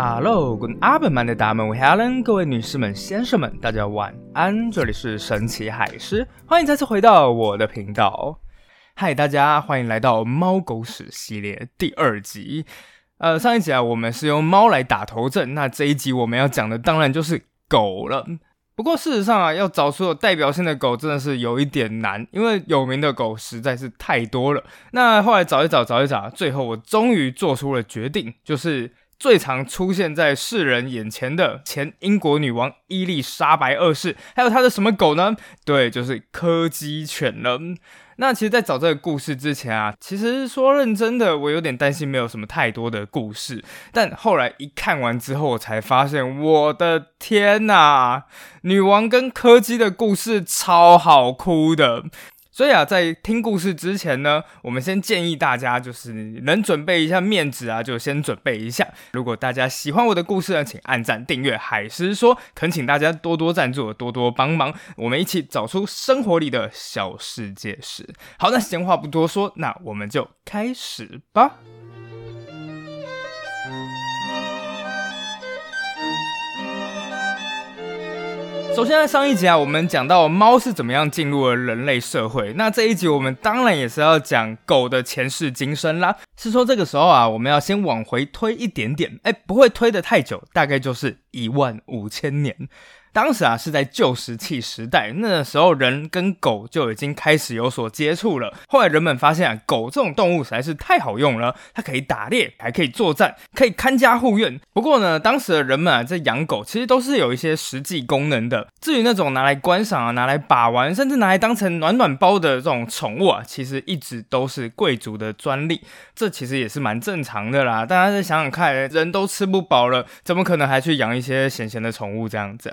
Hello，Good afternoon，的大们，我 Helen，各位女士们、先生们，大家晚安。这里是神奇海狮，欢迎再次回到我的频道。嗨，大家欢迎来到猫狗屎系列第二集。呃，上一集啊，我们是用猫来打头阵，那这一集我们要讲的当然就是狗了。不过事实上啊，要找出有代表性的狗真的是有一点难，因为有名的狗实在是太多了。那后来找一找，找一找，最后我终于做出了决定，就是最常出现在世人眼前的前英国女王伊丽莎白二世，还有她的什么狗呢？对，就是柯基犬了。那其实，在找这个故事之前啊，其实说认真的，我有点担心没有什么太多的故事。但后来一看完之后，我才发现，我的天呐，女王跟柯基的故事超好哭的。所以啊，在听故事之前呢，我们先建议大家，就是能准备一下面子啊，就先准备一下。如果大家喜欢我的故事呢，请按赞、订阅。海狮说，恳请大家多多赞助，多多帮忙，我们一起找出生活里的小世界史。好，那闲话不多说，那我们就开始吧。首先，在上一集啊，我们讲到猫是怎么样进入了人类社会。那这一集我们当然也是要讲狗的前世今生啦。是说这个时候啊，我们要先往回推一点点，哎，不会推得太久，大概就是一万五千年。当时啊是在旧石器时代，那时候人跟狗就已经开始有所接触了。后来人们发现啊，狗这种动物实在是太好用了，它可以打猎，还可以作战，可以看家护院。不过呢，当时的人们啊在养狗，其实都是有一些实际功能的。至于那种拿来观赏啊、拿来把玩，甚至拿来当成暖暖包的这种宠物啊，其实一直都是贵族的专利。这其实也是蛮正常的啦。大家再想想看，人都吃不饱了，怎么可能还去养一些闲闲的宠物这样子？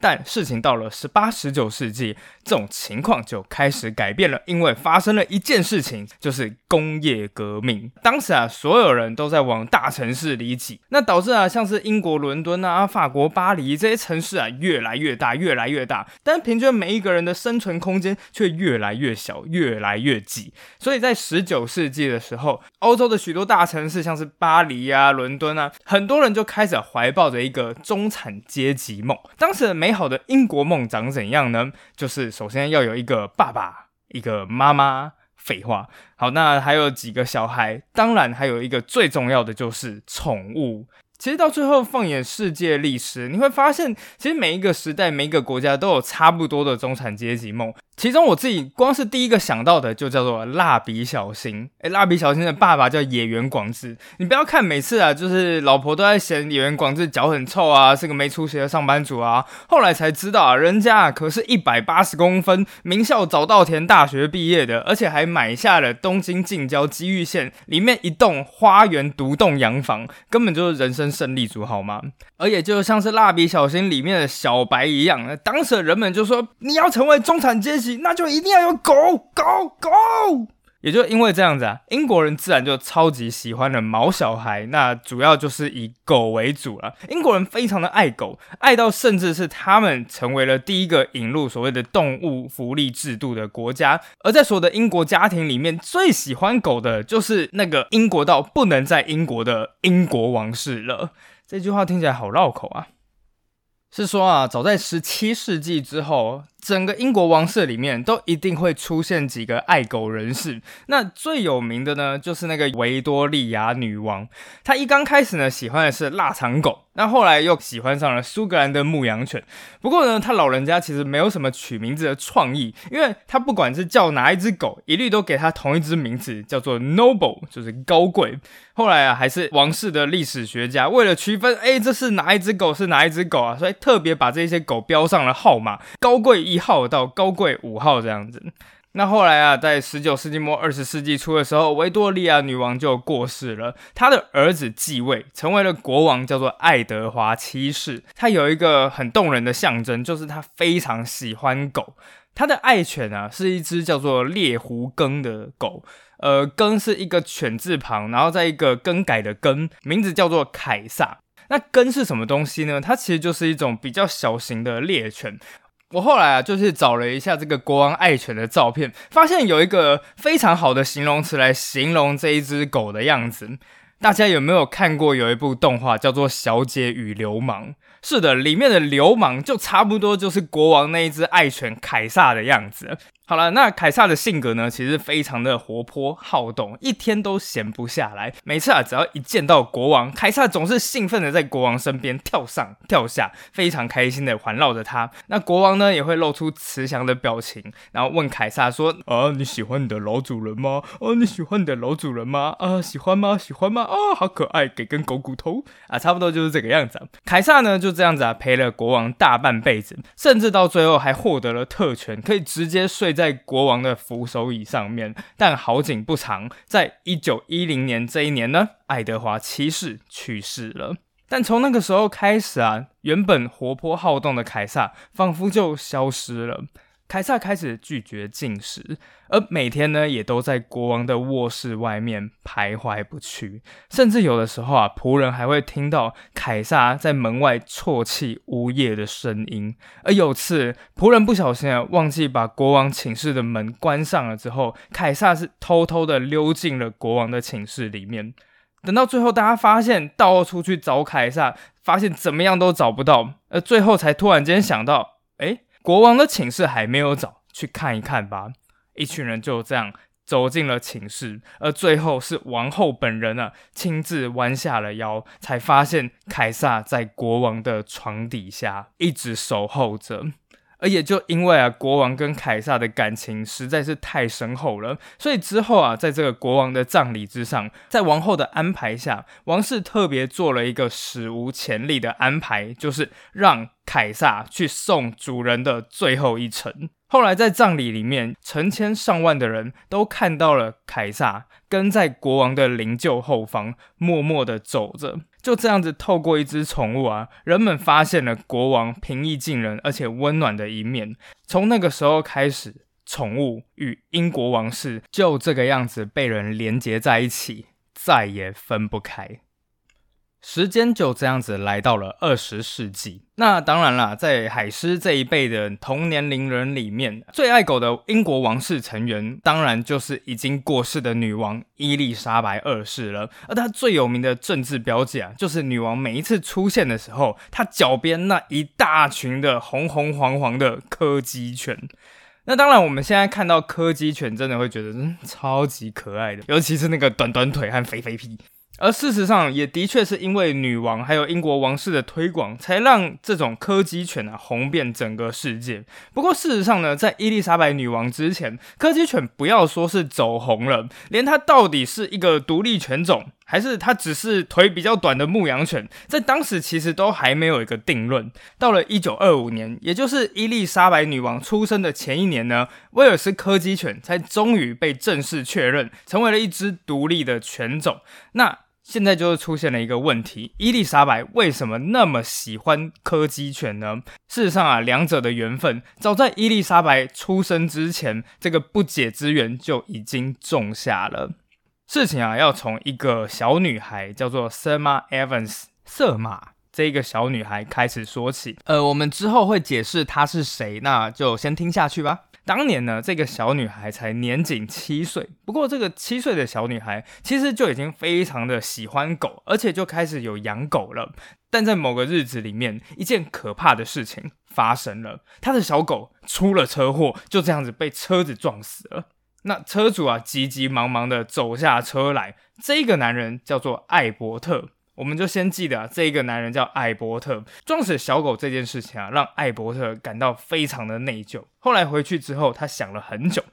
但事情到了十八、十九世纪，这种情况就开始改变了，因为发生了一件事情，就是工业革命。当时啊，所有人都在往大城市里挤，那导致啊，像是英国伦敦啊、法国巴黎这些城市啊，越来越大，越来越大，但平均每一个人的生存空间却越来越小，越来越挤。所以在十九世纪的时候，欧洲的许多大城市，像是巴黎啊、伦敦啊，很多人就开始怀抱着一个中产阶级梦。当时的美美。好的英国梦长怎样呢？就是首先要有一个爸爸，一个妈妈。废话，好，那还有几个小孩，当然还有一个最重要的就是宠物。其实到最后，放眼世界历史，你会发现，其实每一个时代、每一个国家都有差不多的中产阶级梦。其中我自己光是第一个想到的就叫做蜡笔小新。哎，蜡笔小新的爸爸叫野原广志。你不要看每次啊，就是老婆都在嫌野原广志脚很臭啊，是个没出息的上班族啊。后来才知道啊，人家可是一百八十公分，名校早稻田大学毕业的，而且还买下了东京近郊基玉县里面一栋花园独栋洋房，根本就是人生胜利组，好吗？而也就像是蜡笔小新里面的小白一样，当时的人们就说，你要成为中产阶级。那就一定要有狗狗狗，也就因为这样子啊，英国人自然就超级喜欢的毛小孩，那主要就是以狗为主了。英国人非常的爱狗，爱到甚至是他们成为了第一个引入所谓的动物福利制度的国家。而在所有的英国家庭里面，最喜欢狗的就是那个英国到不能在英国的英国王室了。这句话听起来好绕口啊。是说啊，早在十七世纪之后，整个英国王室里面都一定会出现几个爱狗人士。那最有名的呢，就是那个维多利亚女王。她一刚开始呢，喜欢的是腊肠狗。那后来又喜欢上了苏格兰的牧羊犬，不过呢，他老人家其实没有什么取名字的创意，因为他不管是叫哪一只狗，一律都给他同一只名字，叫做 Noble，就是高贵。后来啊，还是王室的历史学家为了区分，哎，这是哪一只狗是哪一只狗啊，所以特别把这些狗标上了号码，高贵一一号到高贵五号这样子。那后来啊，在十九世纪末二十世纪初的时候，维多利亚女王就过世了，她的儿子继位，成为了国王，叫做爱德华七世。他有一个很动人的象征，就是他非常喜欢狗。他的爱犬啊，是一只叫做猎狐更的狗，呃，更是一个犬字旁，然后在一个更改的更，名字叫做凯撒。那更是什么东西呢？它其实就是一种比较小型的猎犬。我后来啊，就是找了一下这个国王爱犬的照片，发现有一个非常好的形容词来形容这一只狗的样子。大家有没有看过有一部动画叫做《小姐与流氓》？是的，里面的流氓就差不多就是国王那一只爱犬凯撒的样子。好了，那凯撒的性格呢，其实非常的活泼好动，一天都闲不下来。每次啊，只要一见到国王，凯撒总是兴奋的在国王身边跳上跳下，非常开心的环绕着他。那国王呢，也会露出慈祥的表情，然后问凯撒说：“啊，你喜欢你的老主人吗？啊，你喜欢你的老主人吗？啊，喜欢吗？喜欢吗？啊，好可爱，给根狗骨头啊，差不多就是这个样子。”凯撒呢，就这样子啊，陪了国王大半辈子，甚至到最后还获得了特权，可以直接睡。在国王的扶手椅上面，但好景不长，在一九一零年这一年呢，爱德华七世去世了。但从那个时候开始啊，原本活泼好动的凯撒仿佛就消失了。凯撒开始拒绝进食，而每天呢，也都在国王的卧室外面徘徊不去。甚至有的时候啊，仆人还会听到凯撒在门外啜泣呜咽的声音。而有次，仆人不小心啊，忘记把国王寝室的门关上了之后，凯撒是偷偷的溜进了国王的寝室里面。等到最后，大家发现到处去找凯撒，发现怎么样都找不到，而最后才突然间想到，国王的寝室还没有找，去看一看吧。一群人就这样走进了寝室，而最后是王后本人啊，亲自弯下了腰，才发现凯撒在国王的床底下一直守候着。而也就因为啊，国王跟凯撒的感情实在是太深厚了，所以之后啊，在这个国王的葬礼之上，在王后的安排下，王室特别做了一个史无前例的安排，就是让凯撒去送主人的最后一程。后来在葬礼里面，成千上万的人都看到了凯撒跟在国王的灵柩后方，默默的走着。就这样子，透过一只宠物啊，人们发现了国王平易近人而且温暖的一面。从那个时候开始，宠物与英国王室就这个样子被人连接在一起，再也分不开。时间就这样子来到了二十世纪。那当然啦，在海狮这一辈的同年龄人里面，最爱狗的英国王室成员，当然就是已经过世的女王伊丽莎白二世了。而她最有名的政治标记啊，就是女王每一次出现的时候，她脚边那一大群的红红黄黄的柯基犬。那当然，我们现在看到柯基犬，真的会觉得嗯超级可爱的，尤其是那个短短腿和肥肥屁。而事实上，也的确是因为女王还有英国王室的推广，才让这种柯基犬啊红遍整个世界。不过，事实上呢，在伊丽莎白女王之前，柯基犬不要说是走红了，连它到底是一个独立犬种，还是它只是腿比较短的牧羊犬，在当时其实都还没有一个定论。到了一九二五年，也就是伊丽莎白女王出生的前一年呢，威尔斯柯基犬才终于被正式确认成为了一只独立的犬种。那现在就是出现了一个问题：伊丽莎白为什么那么喜欢柯基犬呢？事实上啊，两者的缘分早在伊丽莎白出生之前，这个不解之缘就已经种下了。事情啊，要从一个小女孩叫做 Selma Evans 瑟玛这一个小女孩开始说起。呃，我们之后会解释她是谁，那就先听下去吧。当年呢，这个小女孩才年仅七岁。不过，这个七岁的小女孩其实就已经非常的喜欢狗，而且就开始有养狗了。但在某个日子里面，一件可怕的事情发生了，她的小狗出了车祸，就这样子被车子撞死了。那车主啊，急急忙忙的走下车来，这个男人叫做艾伯特。我们就先记得啊，这一个男人叫艾伯特，撞死小狗这件事情啊，让艾伯特感到非常的内疚。后来回去之后，他想了很久，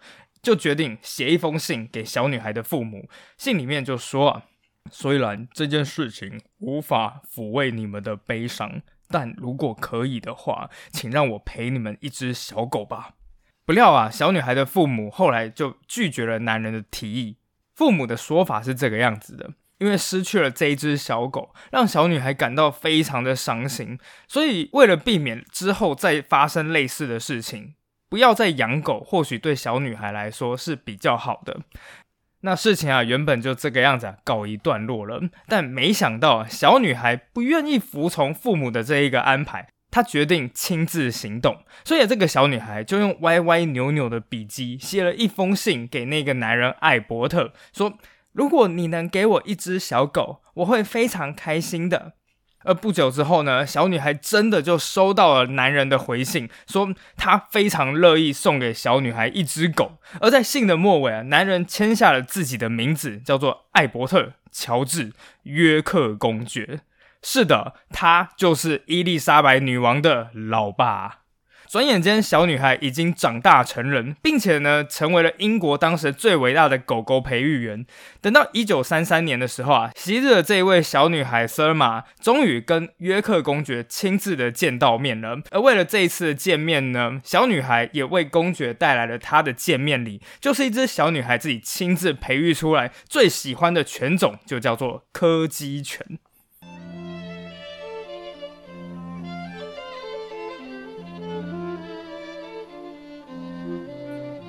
就决定写一封信给小女孩的父母。信里面就说啊，虽然这件事情无法抚慰你们的悲伤，但如果可以的话，请让我陪你们一只小狗吧。不料啊，小女孩的父母后来就拒绝了男人的提议。父母的说法是这个样子的。因为失去了这一只小狗，让小女孩感到非常的伤心，所以为了避免之后再发生类似的事情，不要再养狗，或许对小女孩来说是比较好的。那事情啊，原本就这个样子啊告一段落了，但没想到小女孩不愿意服从父母的这一个安排，她决定亲自行动，所以这个小女孩就用歪歪扭扭的笔迹写了一封信给那个男人艾伯特，说。如果你能给我一只小狗，我会非常开心的。”而不久之后呢，小女孩真的就收到了男人的回信，说他非常乐意送给小女孩一只狗。而在信的末尾啊，男人签下了自己的名字，叫做艾伯特·乔治·约克公爵。是的，他就是伊丽莎白女王的老爸。转眼间，小女孩已经长大成人，并且呢，成为了英国当时最伟大的狗狗培育员。等到一九三三年的时候啊，昔日的这一位小女孩瑟尔玛终于跟约克公爵亲自的见到面了。而为了这一次的见面呢，小女孩也为公爵带来了她的见面礼，就是一只小女孩自己亲自培育出来最喜欢的犬种，就叫做柯基犬。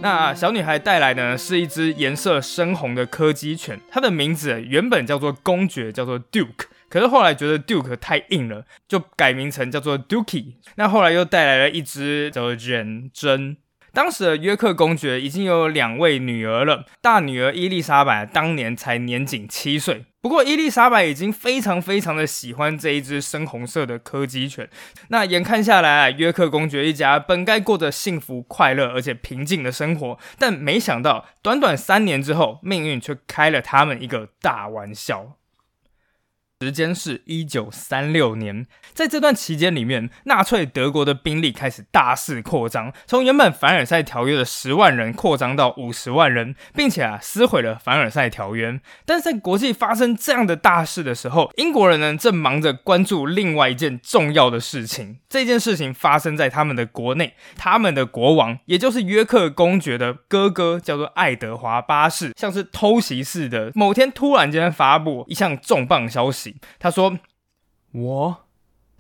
那小女孩带来的呢，是一只颜色深红的柯基犬，它的名字原本叫做公爵，叫做 Duke，可是后来觉得 Duke 太硬了，就改名成叫做 Dukey。那后来又带来了一只叫做人真。当时的约克公爵已经有两位女儿了，大女儿伊丽莎白当年才年仅七岁。不过伊丽莎白已经非常非常的喜欢这一只深红色的柯基犬。那眼看下来啊，约克公爵一家本该过着幸福快乐而且平静的生活，但没想到短短三年之后，命运却开了他们一个大玩笑。时间是一九三六年，在这段期间里面，纳粹德国的兵力开始大肆扩张，从原本凡尔赛条约的十万人扩张到五十万人，并且啊撕毁了凡尔赛条约。但是在国际发生这样的大事的时候，英国人呢正忙着关注另外一件重要的事情。这件事情发生在他们的国内，他们的国王，也就是约克公爵的哥哥，叫做爱德华八世，像是偷袭似的，某天突然间发布一项重磅消息。他说：“我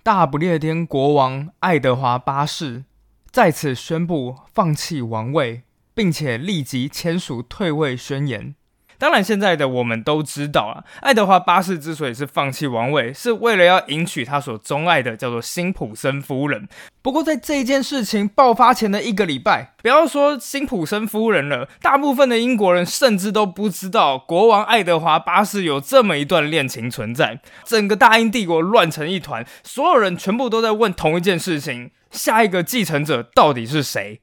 大不列颠国王爱德华八世在此宣布放弃王位，并且立即签署退位宣言。”当然，现在的我们都知道啊，爱德华八世之所以是放弃王位，是为了要迎娶他所钟爱的叫做辛普森夫人。不过，在这件事情爆发前的一个礼拜，不要说辛普森夫人了，大部分的英国人甚至都不知道国王爱德华八世有这么一段恋情存在。整个大英帝国乱成一团，所有人全部都在问同一件事情：下一个继承者到底是谁？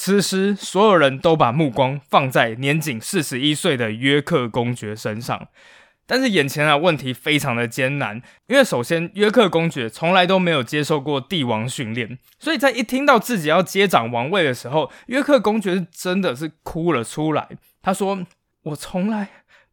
此时，所有人都把目光放在年仅四十一岁的约克公爵身上。但是眼前啊，问题非常的艰难，因为首先，约克公爵从来都没有接受过帝王训练，所以在一听到自己要接掌王位的时候，约克公爵真的是哭了出来。他说：“我从来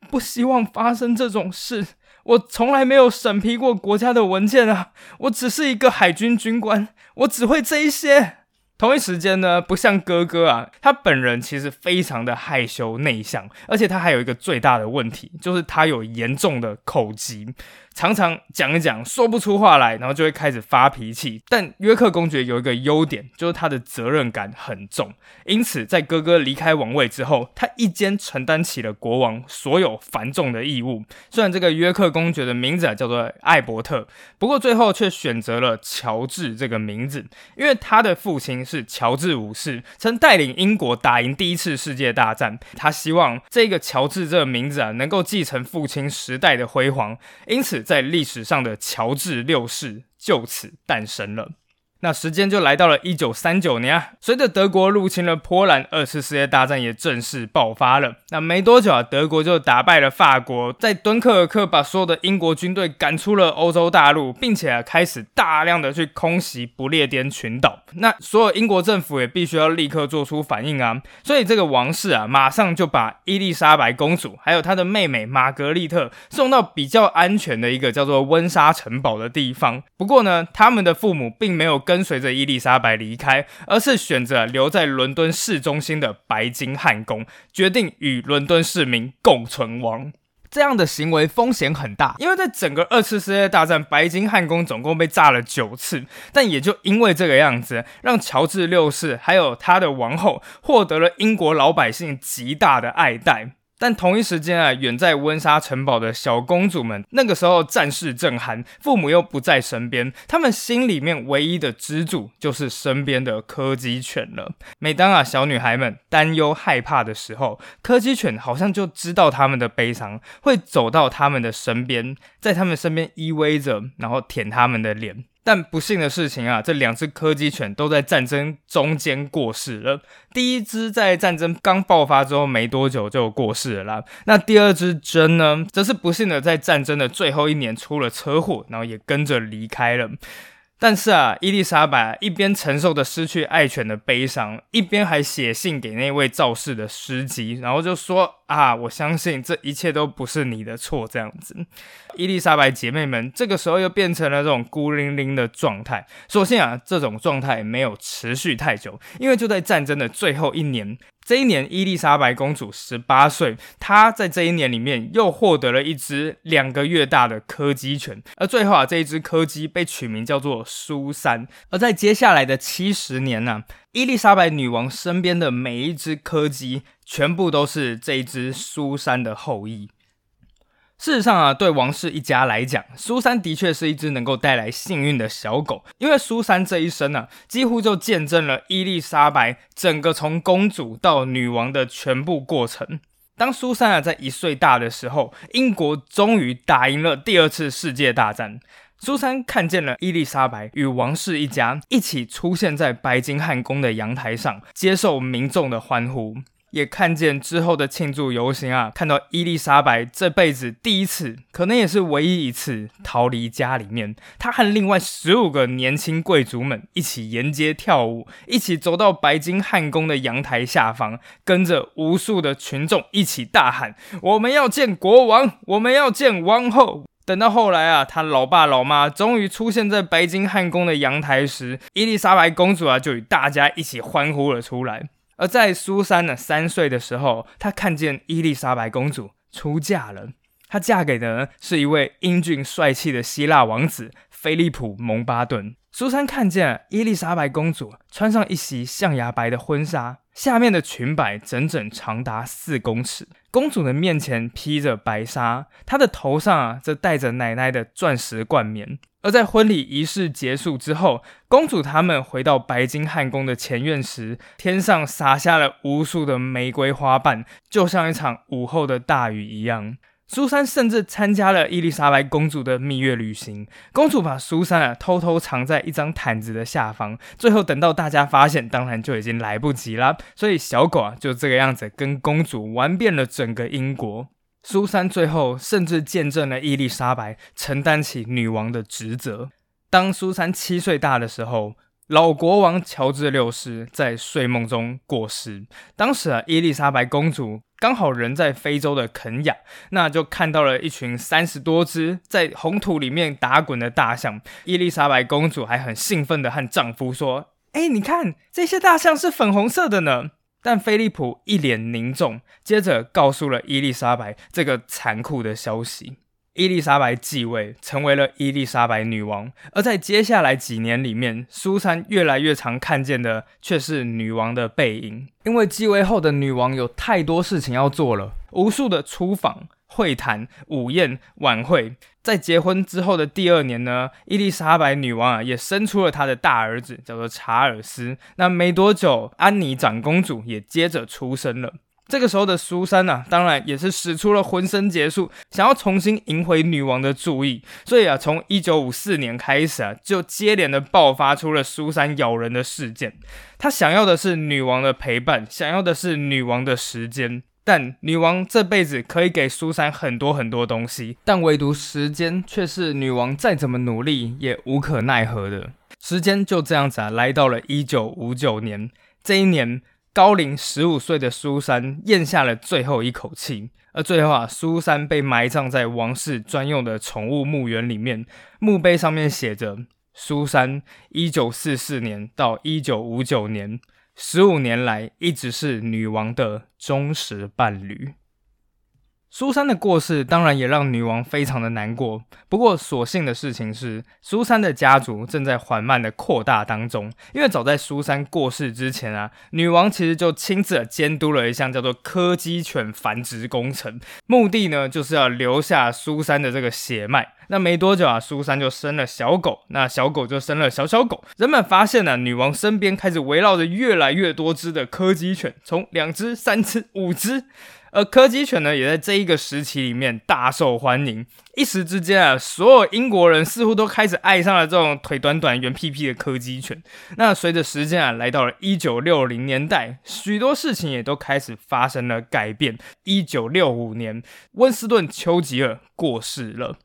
不希望发生这种事，我从来没有审批过国家的文件啊，我只是一个海军军官，我只会这一些。”同一时间呢，不像哥哥啊，他本人其实非常的害羞内向，而且他还有一个最大的问题，就是他有严重的口疾。常常讲一讲说不出话来，然后就会开始发脾气。但约克公爵有一个优点，就是他的责任感很重。因此，在哥哥离开王位之后，他一肩承担起了国王所有繁重的义务。虽然这个约克公爵的名字啊叫做艾伯特，不过最后却选择了乔治这个名字，因为他的父亲是乔治五世，曾带领英国打赢第一次世界大战。他希望这个乔治这个名字啊能够继承父亲时代的辉煌，因此。在历史上的乔治六世就此诞生了。那时间就来到了一九三九年啊，随着德国入侵了波兰，二次世界大战也正式爆发了。那没多久啊，德国就打败了法国，在敦刻尔克把所有的英国军队赶出了欧洲大陆，并且啊开始大量的去空袭不列颠群岛。那所有英国政府也必须要立刻做出反应啊，所以这个王室啊，马上就把伊丽莎白公主还有她的妹妹玛格丽特送到比较安全的一个叫做温莎城堡的地方。不过呢，他们的父母并没有跟。跟随着伊丽莎白离开，而是选择留在伦敦市中心的白金汉宫，决定与伦敦市民共存亡。这样的行为风险很大，因为在整个二次世界大战，白金汉宫总共被炸了九次。但也就因为这个样子，让乔治六世还有他的王后获得了英国老百姓极大的爱戴。但同一时间啊，远在温莎城堡的小公主们，那个时候战事正酣，父母又不在身边，他们心里面唯一的支柱就是身边的柯基犬了。每当啊小女孩们担忧害怕的时候，柯基犬好像就知道他们的悲伤，会走到他们的身边，在他们身边依偎着，然后舔他们的脸。但不幸的事情啊，这两只柯基犬都在战争中间过世了。第一只在战争刚爆发之后没多久就过世了啦。那第二只真呢，则是不幸的在战争的最后一年出了车祸，然后也跟着离开了。但是啊，伊丽莎白一边承受着失去爱犬的悲伤，一边还写信给那位肇事的司机，然后就说。啊，我相信这一切都不是你的错。这样子，伊丽莎白姐妹们这个时候又变成了这种孤零零的状态。所幸啊，这种状态没有持续太久，因为就在战争的最后一年，这一年伊丽莎白公主十八岁，她在这一年里面又获得了一只两个月大的柯基犬，而最后啊，这一只柯基被取名叫做苏珊。而在接下来的七十年呢，伊丽莎白女王身边的每一只柯基。全部都是这一只苏珊的后裔。事实上啊，对王室一家来讲，苏珊的确是一只能够带来幸运的小狗。因为苏珊这一生呢，几乎就见证了伊丽莎白整个从公主到女王的全部过程。当苏珊啊在一岁大的时候，英国终于打赢了第二次世界大战。苏珊看见了伊丽莎白与王室一家一起出现在白金汉宫的阳台上，接受民众的欢呼。也看见之后的庆祝游行啊，看到伊丽莎白这辈子第一次，可能也是唯一一次逃离家里面。她和另外十五个年轻贵族们一起沿街跳舞，一起走到白金汉宫的阳台下方，跟着无数的群众一起大喊：“我们要见国王，我们要见王后。”等到后来啊，他老爸老妈终于出现在白金汉宫的阳台时，伊丽莎白公主啊，就与大家一起欢呼了出来。而在苏珊呢三岁的时候，她看见伊丽莎白公主出嫁了。她嫁给的是一位英俊帅气的希腊王子菲利普·蒙巴顿。苏珊看见伊丽莎白公主穿上一袭象牙白的婚纱，下面的裙摆整整长达四公尺。公主的面前披着白纱，她的头上啊则戴着奶奶的钻石冠冕。而在婚礼仪式结束之后，公主他们回到白金汉宫的前院时，天上洒下了无数的玫瑰花瓣，就像一场午后的大雨一样。苏珊甚至参加了伊丽莎白公主的蜜月旅行。公主把苏珊啊偷偷藏在一张毯子的下方，最后等到大家发现，当然就已经来不及了。所以小狗啊就这个样子跟公主玩遍了整个英国。苏珊最后甚至见证了伊丽莎白承担起女王的职责。当苏珊七岁大的时候，老国王乔治六世在睡梦中过世。当时啊，伊丽莎白公主刚好人在非洲的肯亚，那就看到了一群三十多只在红土里面打滚的大象。伊丽莎白公主还很兴奋的和丈夫说：“哎，你看这些大象是粉红色的呢。”但菲利普一脸凝重，接着告诉了伊丽莎白这个残酷的消息：伊丽莎白继位，成为了伊丽莎白女王。而在接下来几年里面，苏珊越来越常看见的却是女王的背影，因为继位后的女王有太多事情要做了，无数的出访。会谈、午宴、晚会，在结婚之后的第二年呢，伊丽莎白女王啊也生出了她的大儿子，叫做查尔斯。那没多久，安妮长公主也接着出生了。这个时候的苏珊呢，当然也是使出了浑身解数，想要重新赢回女王的注意。所以啊，从一九五四年开始啊，就接连的爆发出了苏珊咬人的事件。她想要的是女王的陪伴，想要的是女王的时间。但女王这辈子可以给苏珊很多很多东西，但唯独时间却是女王再怎么努力也无可奈何的。时间就这样子啊，来到了一九五九年。这一年，高龄十五岁的苏珊咽下了最后一口气，而最后啊，苏珊被埋葬在王室专用的宠物墓园里面，墓碑上面写着：“苏珊，一九四四年到一九五九年。”十五年来，一直是女王的忠实伴侣。苏珊的过世当然也让女王非常的难过。不过，所幸的事情是，苏珊的家族正在缓慢的扩大当中。因为早在苏珊过世之前啊，女王其实就亲自监督了一项叫做柯基犬繁殖工程，目的呢就是要留下苏珊的这个血脉。那没多久啊，苏珊就生了小狗，那小狗就生了小小狗。人们发现呢，女王身边开始围绕着越来越多只的柯基犬，从两只、三只、五只。而柯基犬呢，也在这一个时期里面大受欢迎。一时之间啊，所有英国人似乎都开始爱上了这种腿短短、圆屁屁的柯基犬。那随着时间啊，来到了一九六零年代，许多事情也都开始发生了改变。一九六五年，温斯顿·丘吉尔过世了。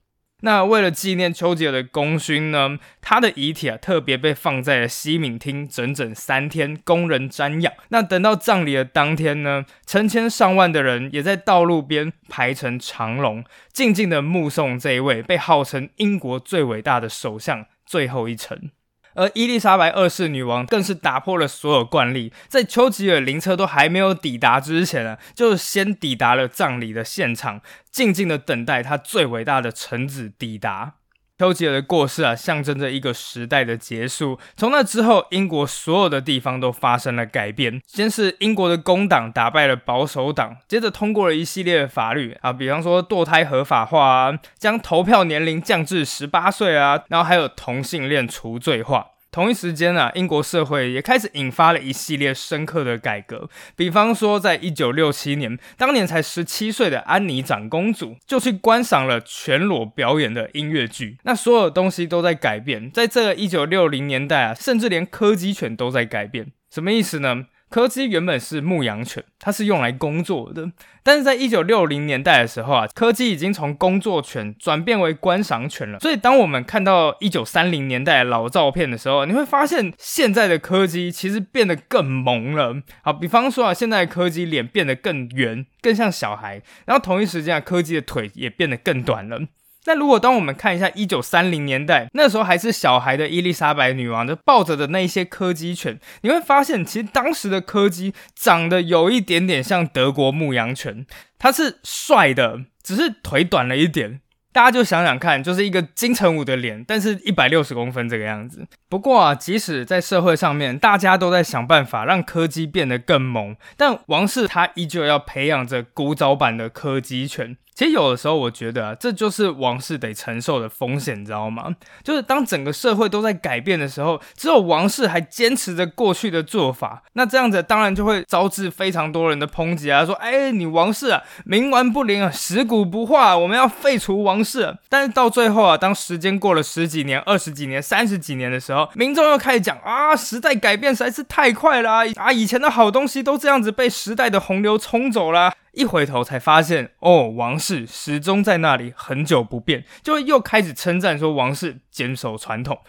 那为了纪念丘吉尔的功勋呢，他的遗体啊特别被放在了西敏厅整整三天，供人瞻仰。那等到葬礼的当天呢，成千上万的人也在道路边排成长龙，静静的目送这一位被号称英国最伟大的首相最后一程。而伊丽莎白二世女王更是打破了所有惯例，在丘吉尔灵车都还没有抵达之前呢，就先抵达了葬礼的现场，静静的等待他最伟大的臣子抵达。丘吉尔的过世啊，象征着一个时代的结束。从那之后，英国所有的地方都发生了改变。先是英国的工党打败了保守党，接着通过了一系列的法律啊，比方说堕胎合法化啊，将投票年龄降至十八岁啊，然后还有同性恋除罪化。同一时间啊，英国社会也开始引发了一系列深刻的改革。比方说，在一九六七年，当年才十七岁的安妮长公主就去观赏了全裸表演的音乐剧。那所有东西都在改变。在这个一九六零年代啊，甚至连柯基犬都在改变。什么意思呢？柯基原本是牧羊犬，它是用来工作的。但是在一九六零年代的时候啊，柯基已经从工作犬转变为观赏犬了。所以当我们看到一九三零年代老照片的时候，你会发现现在的柯基其实变得更萌了。好，比方说啊，现在柯基脸变得更圆，更像小孩。然后同一时间啊，柯基的腿也变得更短了。那如果当我们看一下一九三零年代那时候还是小孩的伊丽莎白女王的抱着的那一些柯基犬，你会发现其实当时的柯基长得有一点点像德国牧羊犬，它是帅的，只是腿短了一点。大家就想想看，就是一个金城武的脸，但是一百六十公分这个样子。不过啊，即使在社会上面，大家都在想办法让柯基变得更萌，但王室他依旧要培养着古早版的柯基犬。其实有的时候，我觉得啊，这就是王室得承受的风险，你知道吗？就是当整个社会都在改变的时候，只有王室还坚持着过去的做法，那这样子当然就会招致非常多人的抨击啊，说：“哎，你王室啊，冥顽不灵啊，食古不化，我们要废除王室。”但是到最后啊，当时间过了十几年、二十几年、三十几年的时候，民众又开始讲啊，时代改变实在是太快了啊，以前的好东西都这样子被时代的洪流冲走了。一回头才发现，哦，王室始终在那里，很久不变，就又开始称赞说王室坚守传统。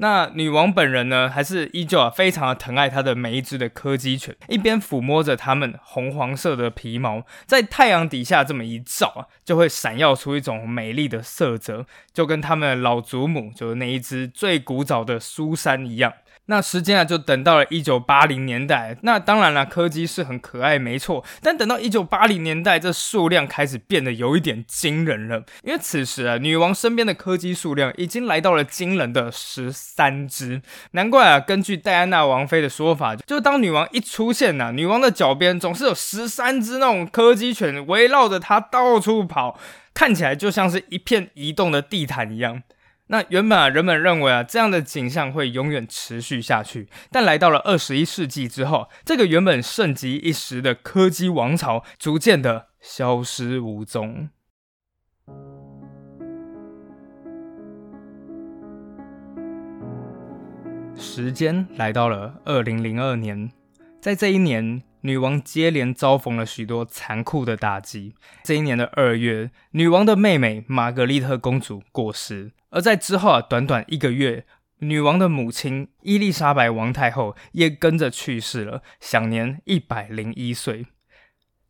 那女王本人呢，还是依旧啊，非常的疼爱她的每一只的柯基犬，一边抚摸着它们红黄色的皮毛，在太阳底下这么一照啊，就会闪耀出一种美丽的色泽，就跟他们老祖母，就是那一只最古早的苏珊一样。那时间啊，就等到了一九八零年代。那当然了，柯基是很可爱，没错。但等到一九八零年代，这数量开始变得有一点惊人了。因为此时啊，女王身边的柯基数量已经来到了惊人的十三只。难怪啊，根据戴安娜王妃的说法，就是当女王一出现呐，女王的脚边总是有十三只那种柯基犬围绕着她到处跑，看起来就像是一片移动的地毯一样。那原本啊，人们认为啊，这样的景象会永远持续下去。但来到了二十一世纪之后，这个原本盛极一时的科技王朝，逐渐的消失无踪。时间来到了二零零二年，在这一年。女王接连遭逢了许多残酷的打击。这一年的二月，女王的妹妹玛格丽特公主过世，而在之后啊，短短一个月，女王的母亲伊丽莎白王太后也跟着去世了，享年一百零一岁。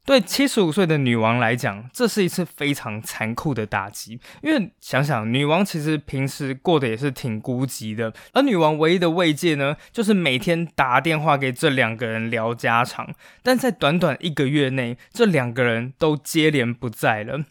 对七十五岁的女王来讲，这是一次非常残酷的打击。因为想想，女王其实平时过得也是挺孤寂的，而女王唯一的慰藉呢，就是每天打电话给这两个人聊家常。但在短短一个月内，这两个人都接连不在了。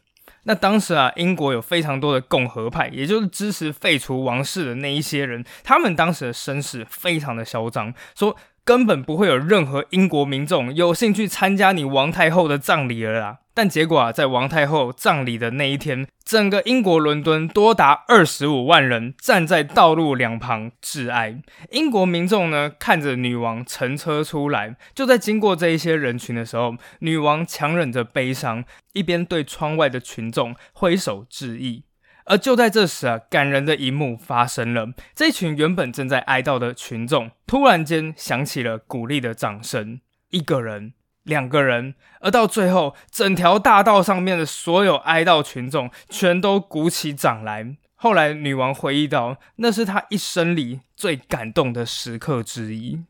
那当时啊，英国有非常多的共和派，也就是支持废除王室的那一些人，他们当时的声势非常的嚣张，说。根本不会有任何英国民众有兴趣参加你王太后的葬礼了啦。但结果啊，在王太后葬礼的那一天，整个英国伦敦多达二十五万人站在道路两旁致哀。英国民众呢，看着女王乘车出来，就在经过这一些人群的时候，女王强忍着悲伤，一边对窗外的群众挥手致意。而就在这时啊，感人的一幕发生了。这群原本正在哀悼的群众，突然间响起了鼓励的掌声。一个人，两个人，而到最后，整条大道上面的所有哀悼群众全都鼓起掌来。后来，女王回忆到，那是她一生里最感动的时刻之一。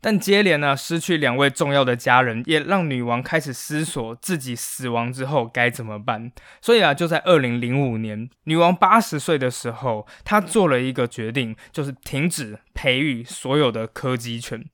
但接连呢失去两位重要的家人，也让女王开始思索自己死亡之后该怎么办。所以啊，就在二零零五年，女王八十岁的时候，她做了一个决定，就是停止培育所有的柯基犬。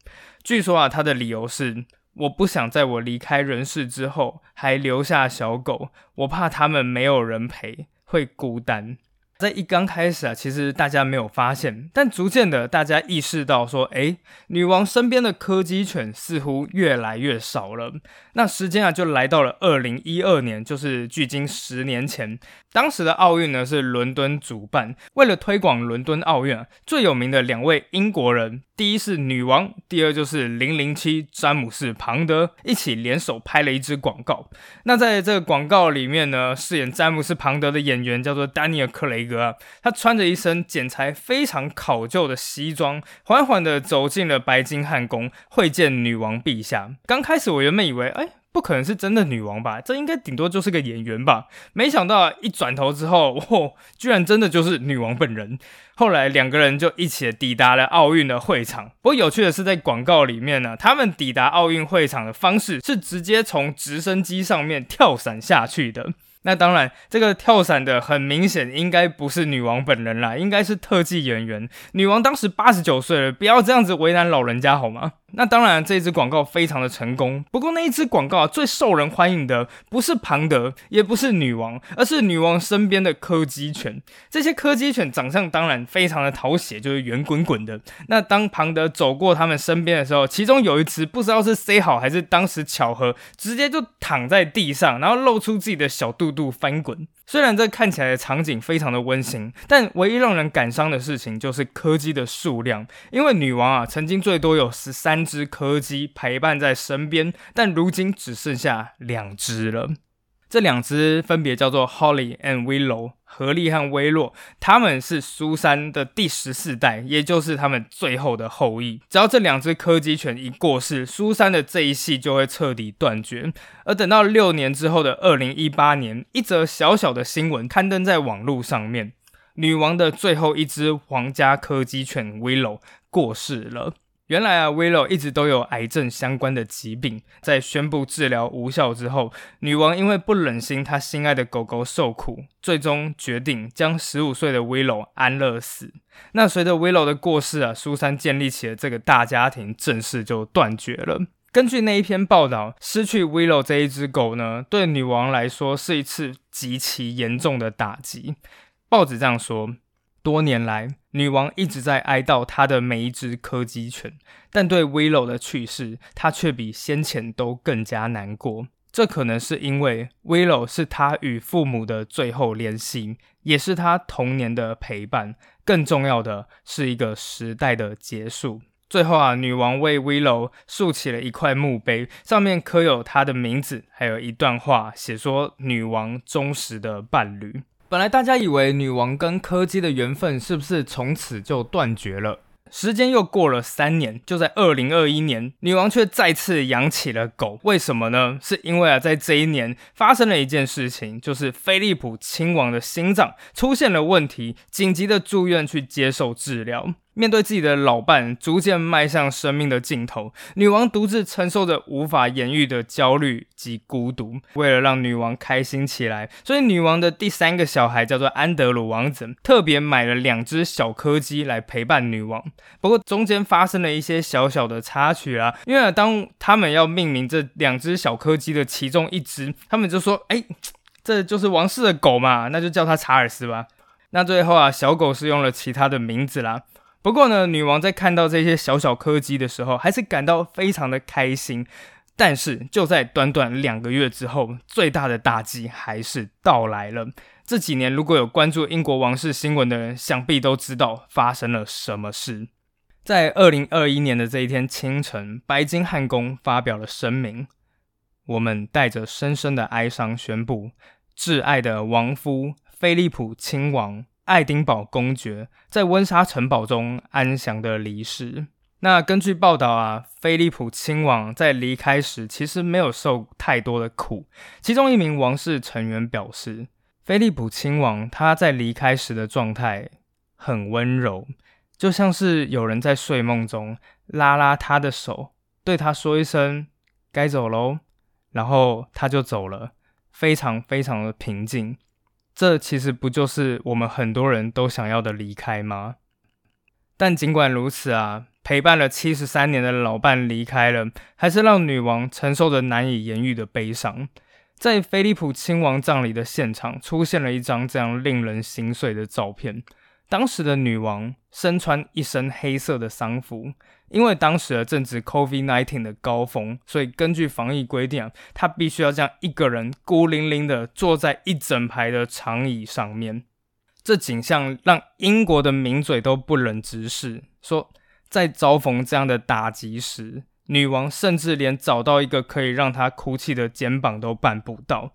据说啊，她的理由是：我不想在我离开人世之后还留下小狗，我怕他们没有人陪，会孤单。在一刚开始啊，其实大家没有发现，但逐渐的，大家意识到说，哎，女王身边的柯基犬似乎越来越少了。那时间啊，就来到了二零一二年，就是距今十年前。当时的奥运呢是伦敦主办，为了推广伦敦奥运啊，最有名的两位英国人，第一是女王，第二就是零零七詹姆斯庞德，一起联手拍了一支广告。那在这个广告里面呢，饰演詹姆斯庞德的演员叫做丹尼尔克雷格，啊他穿着一身剪裁非常考究的西装，缓缓的走进了白金汉宫，会见女王陛下。刚开始我原本以为，哎。不可能是真的女王吧？这应该顶多就是个演员吧？没想到一转头之后，哦，居然真的就是女王本人。后来两个人就一起抵达了奥运的会场。不过有趣的是，在广告里面呢，他们抵达奥运会场的方式是直接从直升机上面跳伞下去的。那当然，这个跳伞的很明显应该不是女王本人啦，应该是特技演员。女王当时八十九岁了，不要这样子为难老人家好吗？那当然，这一支广告非常的成功。不过那一支广告，最受人欢迎的不是庞德，也不是女王，而是女王身边的柯基犬。这些柯基犬长相当然非常的讨喜，就是圆滚滚的。那当庞德走过他们身边的时候，其中有一只不知道是塞好还是当时巧合，直接就躺在地上，然后露出自己的小肚肚翻滚。虽然这看起来的场景非常的温馨，但唯一让人感伤的事情就是柯基的数量。因为女王啊，曾经最多有十三只柯基陪伴在身边，但如今只剩下两只了。这两只分别叫做 Holly and Willow，何利和威洛，他们是苏珊的第十四代，也就是他们最后的后裔。只要这两只柯基犬一过世，苏珊的这一系就会彻底断绝。而等到六年之后的二零一八年，一则小小的新闻刊登在网络上面：女王的最后一只皇家柯基犬 Willow 过世了。原来啊，Willow 一直都有癌症相关的疾病。在宣布治疗无效之后，女王因为不忍心她心爱的狗狗受苦，最终决定将十五岁的 Willow 安乐死。那随着 Willow 的过世啊，苏珊建立起了这个大家庭正式就断绝了。根据那一篇报道，失去 Willow 这一只狗呢，对女王来说是一次极其严重的打击。报纸这样说。多年来，女王一直在哀悼她的每一只柯基犬，但对 Willow 的去世，她却比先前都更加难过。这可能是因为 Willow 是她与父母的最后联系，也是她童年的陪伴。更重要的是，一个时代的结束。最后啊，女王为 Willow 竖起了一块墓碑，上面刻有她的名字，还有一段话，写说：“女王忠实的伴侣。”本来大家以为女王跟柯基的缘分是不是从此就断绝了？时间又过了三年，就在二零二一年，女王却再次养起了狗。为什么呢？是因为啊，在这一年发生了一件事情，就是菲利普亲王的心脏出现了问题，紧急的住院去接受治疗。面对自己的老伴逐渐迈向生命的尽头，女王独自承受着无法言喻的焦虑及孤独。为了让女王开心起来，所以女王的第三个小孩叫做安德鲁王子，特别买了两只小柯基来陪伴女王。不过中间发生了一些小小的插曲啊，因为当他们要命名这两只小柯基的其中一只，他们就说：“哎，这就是王室的狗嘛，那就叫它查尔斯吧。”那最后啊，小狗是用了其他的名字啦。不过呢，女王在看到这些小小柯基的时候，还是感到非常的开心。但是就在短短两个月之后，最大的打击还是到来了。这几年如果有关注英国王室新闻的人，想必都知道发生了什么事。在二零二一年的这一天清晨，白金汉宫发表了声明：我们带着深深的哀伤宣布，挚爱的王夫菲利普亲王。爱丁堡公爵在温莎城堡中安详的离世。那根据报道啊，菲利普亲王在离开时其实没有受太多的苦。其中一名王室成员表示，菲利普亲王他在离开时的状态很温柔，就像是有人在睡梦中拉拉他的手，对他说一声“该走喽”，然后他就走了，非常非常的平静。这其实不就是我们很多人都想要的离开吗？但尽管如此啊，陪伴了七十三年的老伴离开了，还是让女王承受着难以言喻的悲伤。在菲利普亲王葬礼的现场，出现了一张这样令人心碎的照片。当时的女王身穿一身黑色的丧服，因为当时的正值 COVID-19 的高峰，所以根据防疫规定，她必须要这样一个人孤零零的坐在一整排的长椅上面。这景象让英国的名嘴都不忍直视，说在遭逢这样的打击时，女王甚至连找到一个可以让她哭泣的肩膀都办不到。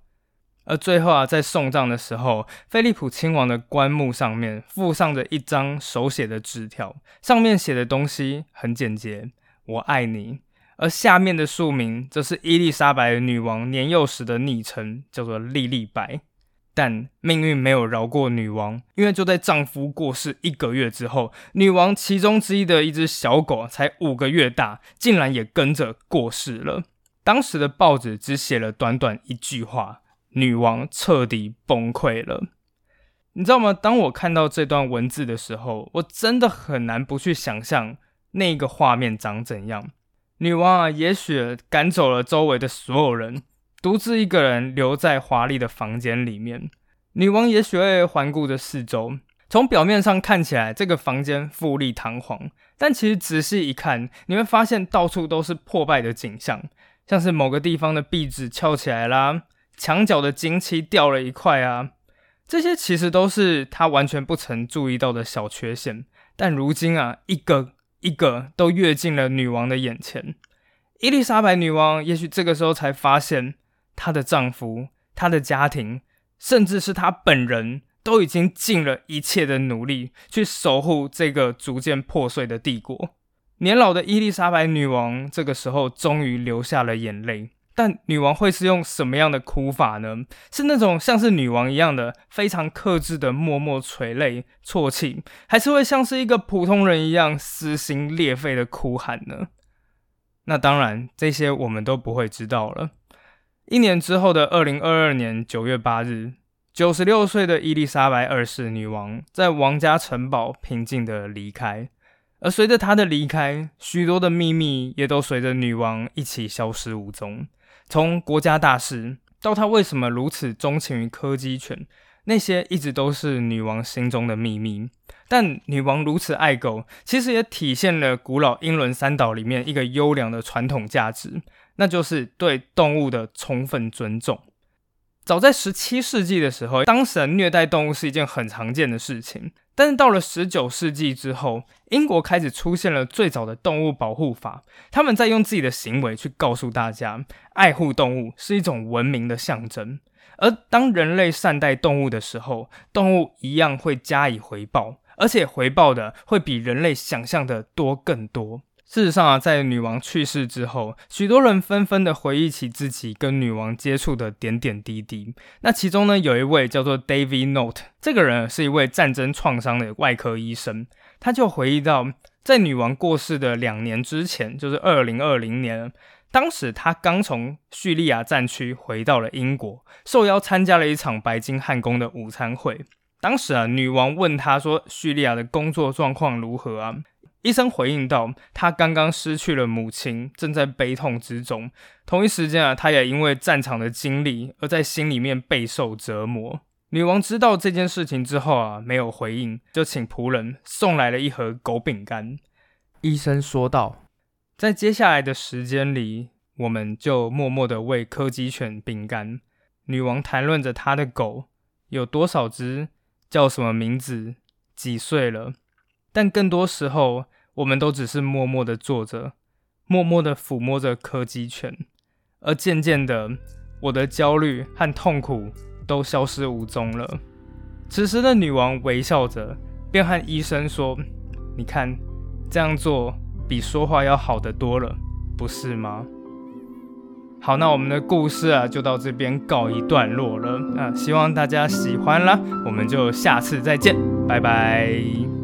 而最后啊，在送葬的时候，菲利普亲王的棺木上面附上着一张手写的纸条，上面写的东西很简洁：“我爱你。”而下面的署名则是伊丽莎白女王年幼时的昵称，叫做莉莉白。但命运没有饶过女王，因为就在丈夫过世一个月之后，女王其中之一的一只小狗才五个月大，竟然也跟着过世了。当时的报纸只写了短短一句话。女王彻底崩溃了，你知道吗？当我看到这段文字的时候，我真的很难不去想象那个画面长怎样。女王啊，也许赶走了周围的所有人，独自一个人留在华丽的房间里面。女王也许会环顾着四周，从表面上看起来，这个房间富丽堂皇，但其实仔细一看，你会发现到处都是破败的景象，像是某个地方的壁纸翘起来啦。墙角的金漆掉了一块啊，这些其实都是他完全不曾注意到的小缺陷，但如今啊，一个一个都跃进了女王的眼前。伊丽莎白女王也许这个时候才发现，她的丈夫、她的家庭，甚至是她本人都已经尽了一切的努力去守护这个逐渐破碎的帝国。年老的伊丽莎白女王这个时候终于流下了眼泪。但女王会是用什么样的哭法呢？是那种像是女王一样的非常克制的默默垂泪啜泣，还是会像是一个普通人一样撕心裂肺的哭喊呢？那当然，这些我们都不会知道了。一年之后的二零二二年九月八日，九十六岁的伊丽莎白二世女王在王家城堡平静的离开。而随着他的离开，许多的秘密也都随着女王一起消失无踪。从国家大事到她为什么如此钟情于柯基犬，那些一直都是女王心中的秘密。但女王如此爱狗，其实也体现了古老英伦三岛里面一个优良的传统价值，那就是对动物的充分尊重。早在十七世纪的时候，当时虐待动物是一件很常见的事情。但是到了十九世纪之后，英国开始出现了最早的动物保护法。他们在用自己的行为去告诉大家，爱护动物是一种文明的象征。而当人类善待动物的时候，动物一样会加以回报，而且回报的会比人类想象的多更多。事实上啊，在女王去世之后，许多人纷纷的回忆起自己跟女王接触的点点滴滴。那其中呢，有一位叫做 David Note，这个人是一位战争创伤的外科医生。他就回忆到，在女王过世的两年之前，就是二零二零年，当时他刚从叙利亚战区回到了英国，受邀参加了一场白金汉宫的午餐会。当时啊，女王问他说：“叙利亚的工作状况如何啊？”医生回应道：“他刚刚失去了母亲，正在悲痛之中。同一时间啊，他也因为战场的经历而在心里面备受折磨。”女王知道这件事情之后啊，没有回应，就请仆人送来了一盒狗饼干。医生说道：“在接下来的时间里，我们就默默的喂柯基犬饼干。”女王谈论着她的狗有多少只，叫什么名字，几岁了。但更多时候，我们都只是默默的坐着，默默的抚摸着柯基犬。而渐渐的，我的焦虑和痛苦。都消失无踪了。此时的女王微笑着，便和医生说：“你看，这样做比说话要好得多了，不是吗？”好，那我们的故事啊，就到这边告一段落了。那希望大家喜欢啦，我们就下次再见，拜拜。